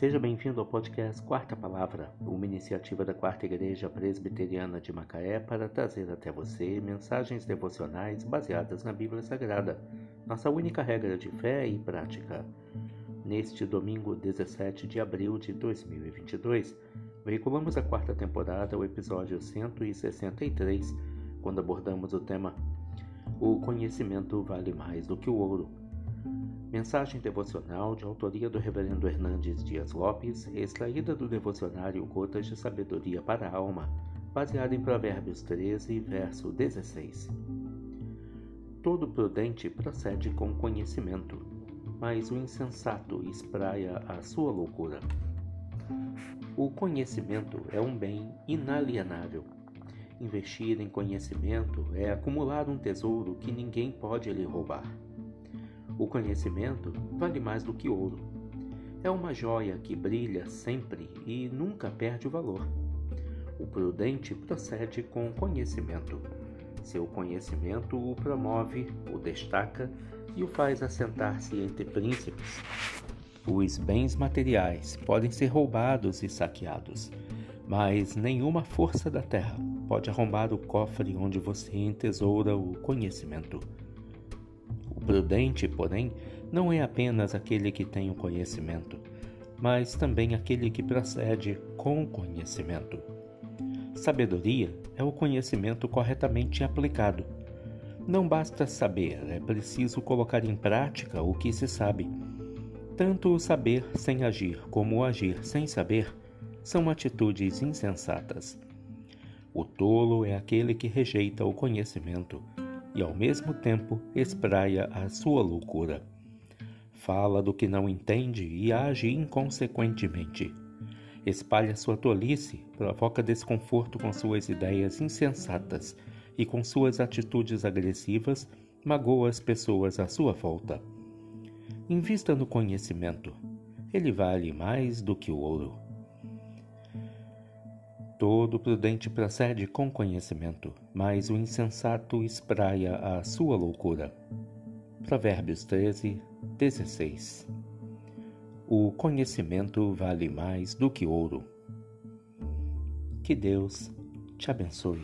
Seja bem-vindo ao podcast Quarta Palavra, uma iniciativa da Quarta Igreja Presbiteriana de Macaé para trazer até você mensagens devocionais baseadas na Bíblia Sagrada, nossa única regra de fé e prática. Neste domingo 17 de abril de 2022, veiculamos a quarta temporada, o episódio 163, quando abordamos o tema O conhecimento vale mais do que o ouro. Mensagem devocional de autoria do Reverendo Hernandes Dias Lopes, extraída do devocionário Gotas de Sabedoria para a Alma, baseada em Provérbios 13, verso 16. Todo prudente procede com conhecimento, mas o insensato espraia a sua loucura. O conhecimento é um bem inalienável. Investir em conhecimento é acumular um tesouro que ninguém pode lhe roubar. O conhecimento vale mais do que ouro. É uma joia que brilha sempre e nunca perde o valor. O prudente procede com conhecimento. Seu conhecimento o promove, o destaca e o faz assentar-se entre príncipes. Os bens materiais podem ser roubados e saqueados, mas nenhuma força da terra pode arrombar o cofre onde você entesoura o conhecimento. O prudente, porém, não é apenas aquele que tem o conhecimento, mas também aquele que procede com conhecimento. Sabedoria é o conhecimento corretamente aplicado. Não basta saber, é preciso colocar em prática o que se sabe. Tanto o saber sem agir como o agir sem saber são atitudes insensatas. O tolo é aquele que rejeita o conhecimento e ao mesmo tempo espraia a sua loucura. Fala do que não entende e age inconsequentemente. Espalha sua tolice, provoca desconforto com suas ideias insensatas e com suas atitudes agressivas magoa as pessoas à sua volta. Invista no conhecimento. Ele vale mais do que o ouro. Todo prudente procede com conhecimento, mas o insensato espraia a sua loucura. Provérbios 13, 16 O conhecimento vale mais do que ouro. Que Deus te abençoe.